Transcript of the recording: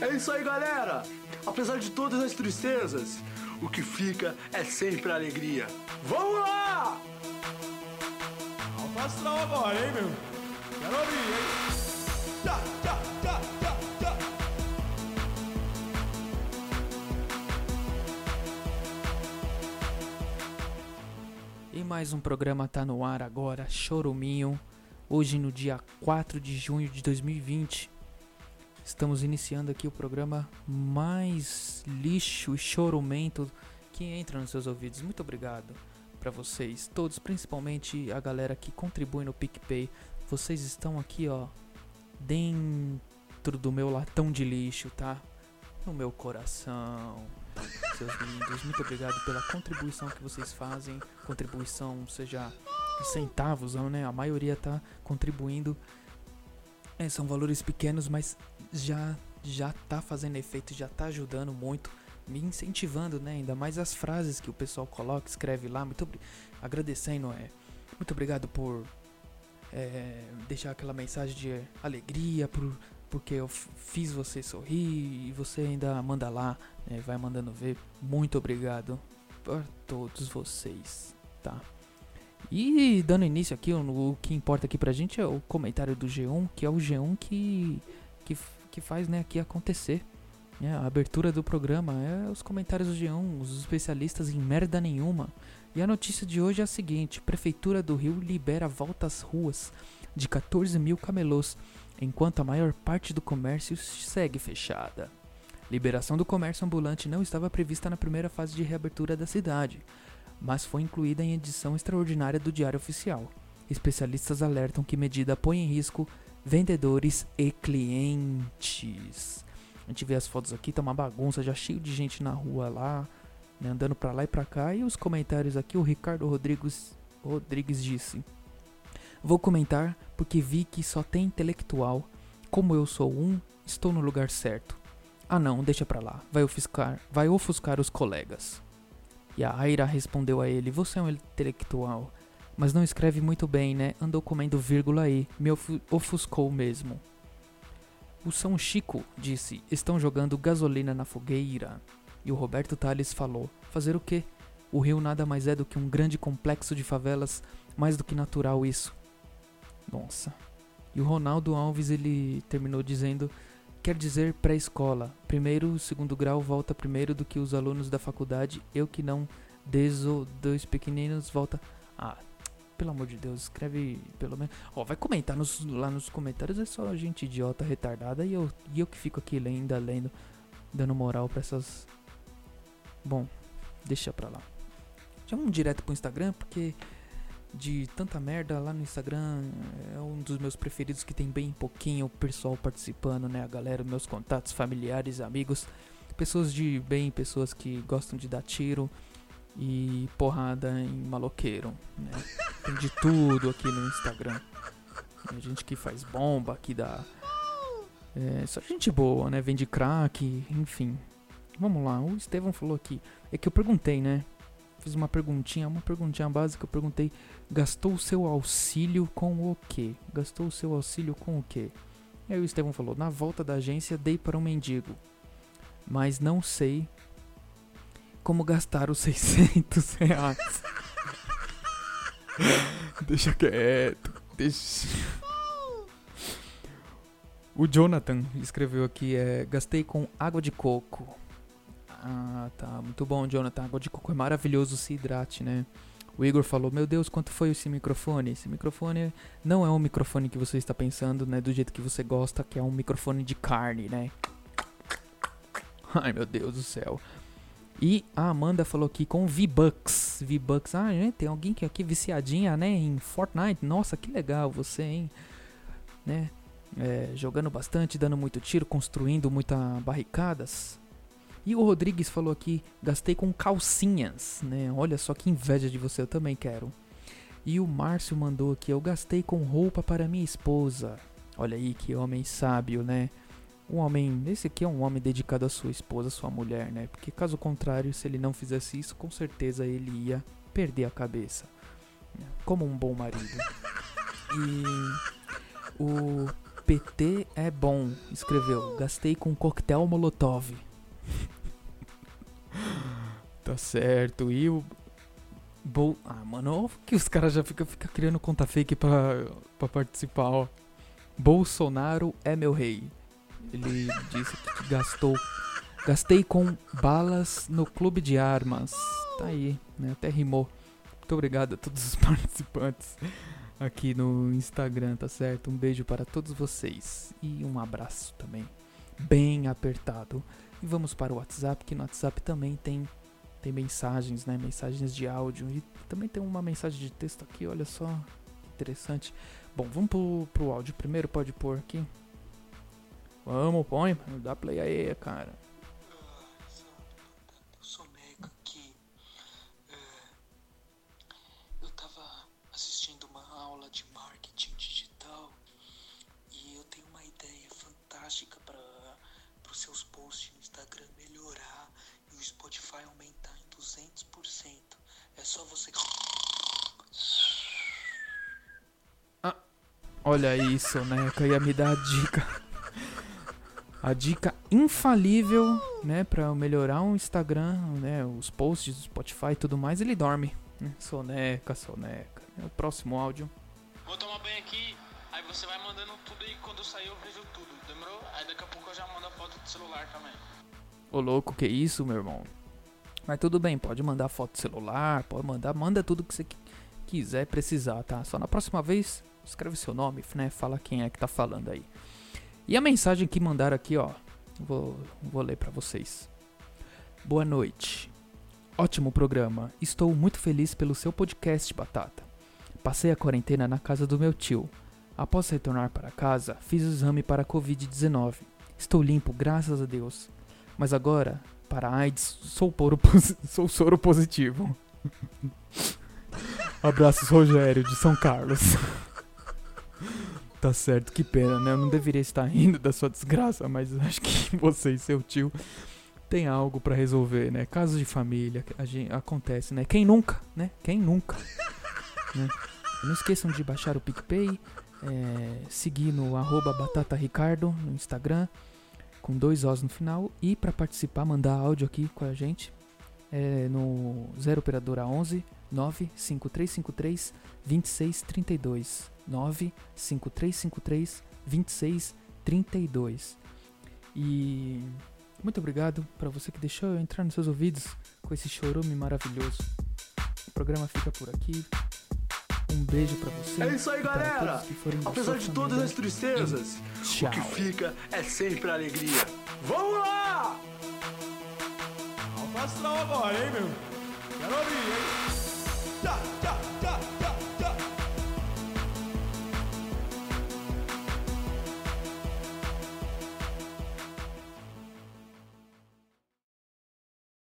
É isso aí, galera! Apesar de todas as tristezas, o que fica é sempre a alegria. Vamos lá! Alto astral agora, hein, meu? Quero ouvir, hein? E mais um programa tá no ar agora, Choruminho. Hoje no dia 4 de junho de 2020. Estamos iniciando aqui o programa mais lixo e chorumento que entra nos seus ouvidos. Muito obrigado para vocês, todos, principalmente a galera que contribui no PicPay. Vocês estão aqui, ó, dentro do meu latão de lixo, tá? No meu coração. Seus lindos, muito obrigado pela contribuição que vocês fazem. Contribuição, seja centavos, né? A maioria tá contribuindo. É, são valores pequenos, mas já já tá fazendo efeito, já tá ajudando muito, me incentivando, né? Ainda mais as frases que o pessoal coloca, escreve lá. Muito agradecendo, é. Muito obrigado por é, deixar aquela mensagem de alegria, por, porque eu fiz você sorrir e você ainda manda lá, né, vai mandando ver. Muito obrigado por todos vocês, tá? E dando início aqui, o, que importa aqui pra gente é o comentário do G1, que é o G1 que, que, que faz né, aqui acontecer. né, a abertura do programa é os comentários do G1, os especialistas em merda nenhuma. E a notícia de hoje é a seguinte: Prefeitura do Rio libera volta às ruas de 14 mil camelôs, enquanto a maior parte do comércio segue fechada. Liberação do comércio ambulante não estava prevista na primeira fase de reabertura da cidade, mas foi incluída em edição extraordinária do Diário Oficial. Especialistas alertam que medida põe em risco vendedores e clientes. A gente vê as fotos aqui, tá uma bagunça, já cheio de gente na rua lá, né, andando pra lá e pra cá. E os comentários aqui, o Ricardo Rodrigues, Rodrigues disse: Vou comentar porque vi que só tem intelectual. Como eu sou um, estou no lugar certo. Ah não, deixa pra lá, vai ofuscar, vai ofuscar os colegas. E a Aira respondeu a ele: Você é um intelectual, mas não escreve muito bem, né? Andou comendo vírgula aí, me ofu- ofuscou mesmo. O São Chico disse: Estão jogando gasolina na fogueira. E o Roberto Tales falou: Fazer o quê? O Rio nada mais é do que um grande complexo de favelas, mais do que natural isso. Nossa. E o Ronaldo Alves ele terminou dizendo: Quer dizer pré-escola. Primeiro, segundo grau volta primeiro do que os alunos da faculdade. Eu que não deso dois pequeninos volta. Ah, pelo amor de Deus, escreve pelo menos. Ó, vai comentar nos- lá nos comentários. É só gente idiota, retardada. E eu, e eu que fico aqui ainda lendo, dando moral pra essas. Bom, deixa pra lá. Já vamos direto pro Instagram, porque de tanta merda lá no Instagram é um dos meus preferidos que tem bem pouquinho pessoal participando, né? A galera, meus contatos familiares, amigos, pessoas de bem, pessoas que gostam de dar tiro e porrada em maloqueiro, né? Tem de tudo aqui no Instagram. Tem gente que faz bomba, que dá. É, só gente boa, né? Vende crack, enfim. Vamos lá, o Estevão falou aqui. É que eu perguntei, né? Fiz uma perguntinha, uma perguntinha básica. Eu perguntei: gastou o seu auxílio com o quê? Gastou o seu auxílio com o quê? E aí o Estevão falou: na volta da agência dei para um mendigo, mas não sei como gastar os 600 reais. deixa quieto, deixa. O Jonathan escreveu aqui: é, gastei com água de coco. Ah, tá. Muito bom, Jonathan. Água de coco é maravilhoso, se hidrate, né? O Igor falou: Meu Deus, quanto foi esse microfone? Esse microfone não é um microfone que você está pensando, né? Do jeito que você gosta, que é um microfone de carne, né? Ai, meu Deus do céu. E a Amanda falou aqui com V-Bucks. V-Bucks. Ah, gente, tem alguém que aqui viciadinha, né? Em Fortnite. Nossa, que legal você, hein? Né? É, jogando bastante, dando muito tiro, construindo muitas barricadas. E o Rodrigues falou aqui, gastei com calcinhas, né? Olha só que inveja de você, eu também quero. E o Márcio mandou aqui, eu gastei com roupa para minha esposa. Olha aí que homem sábio, né? Um homem, esse aqui é um homem dedicado à sua esposa, à sua mulher, né? Porque caso contrário, se ele não fizesse isso, com certeza ele ia perder a cabeça. né? Como um bom marido. E o PT é bom, escreveu. Gastei com coquetel molotov. tá certo. E o. Bol... Ah, mano, que os caras já ficam fica criando conta fake pra, pra participar, ó. Bolsonaro é meu rei. Ele disse que gastou. Gastei com balas no clube de armas. Tá aí, né? Até rimou. Muito obrigado a todos os participantes aqui no Instagram, tá certo? Um beijo para todos vocês e um abraço também, bem apertado. E vamos para o WhatsApp, que no WhatsApp também tem tem mensagens, né? Mensagens de áudio e também tem uma mensagem de texto aqui, olha só, interessante. Bom, vamos pro, pro áudio primeiro, pode pôr aqui. Vamos, põe, dá play aí, cara. Eu sou Meca aqui. É, eu tava assistindo uma aula de marketing digital e eu tenho uma ideia fantástica para os seus posts no Instagram melhorar e o Spotify aumentar em 200%. É só você. Olha isso, né? Que ia me dar a dica. A dica infalível, né, para melhorar o Instagram, né, os posts do Spotify e tudo mais, ele dorme. né? Soneca, soneca. É o próximo áudio. Vou tomar banho aqui, aí você vai mandando tudo e quando sair eu vejo tudo, demorou? Aí daqui a pouco eu já mando a foto do celular também. Ô louco, que isso, meu irmão? Mas tudo bem, pode mandar foto do celular, pode mandar, manda tudo que você qui- quiser precisar, tá? Só na próxima vez, escreve seu nome, né? Fala quem é que tá falando aí. E a mensagem que mandaram aqui, ó, vou, vou ler pra vocês. Boa noite. Ótimo programa. Estou muito feliz pelo seu podcast, Batata. Passei a quarentena na casa do meu tio. Após retornar para casa, fiz o exame para a Covid-19. Estou limpo, graças a Deus. Mas agora, para AIDS, sou, poro sou soro positivo. Abraços, Rogério, de São Carlos. tá certo, que pena, né? Eu não deveria estar rindo da sua desgraça, mas acho que você e seu tio têm algo pra resolver, né? Casos de família, a gente, acontece, né? Quem nunca, né? Quem nunca? né? Não esqueçam de baixar o PicPay, é, seguir no arroba Batata Ricardo no Instagram, com dois Os no final. E para participar, mandar áudio aqui com a gente é, no 0 Operadora 11 95353 2632. 95353 2632. E muito obrigado para você que deixou eu entrar nos seus ouvidos com esse chorume maravilhoso. O programa fica por aqui. Um beijo para você. É isso aí, galera. Apesar de todas as tristezas, o que fica é sempre alegria. Vamos lá! Alfa astral agora, hein, meu? Quero ouvir, hein?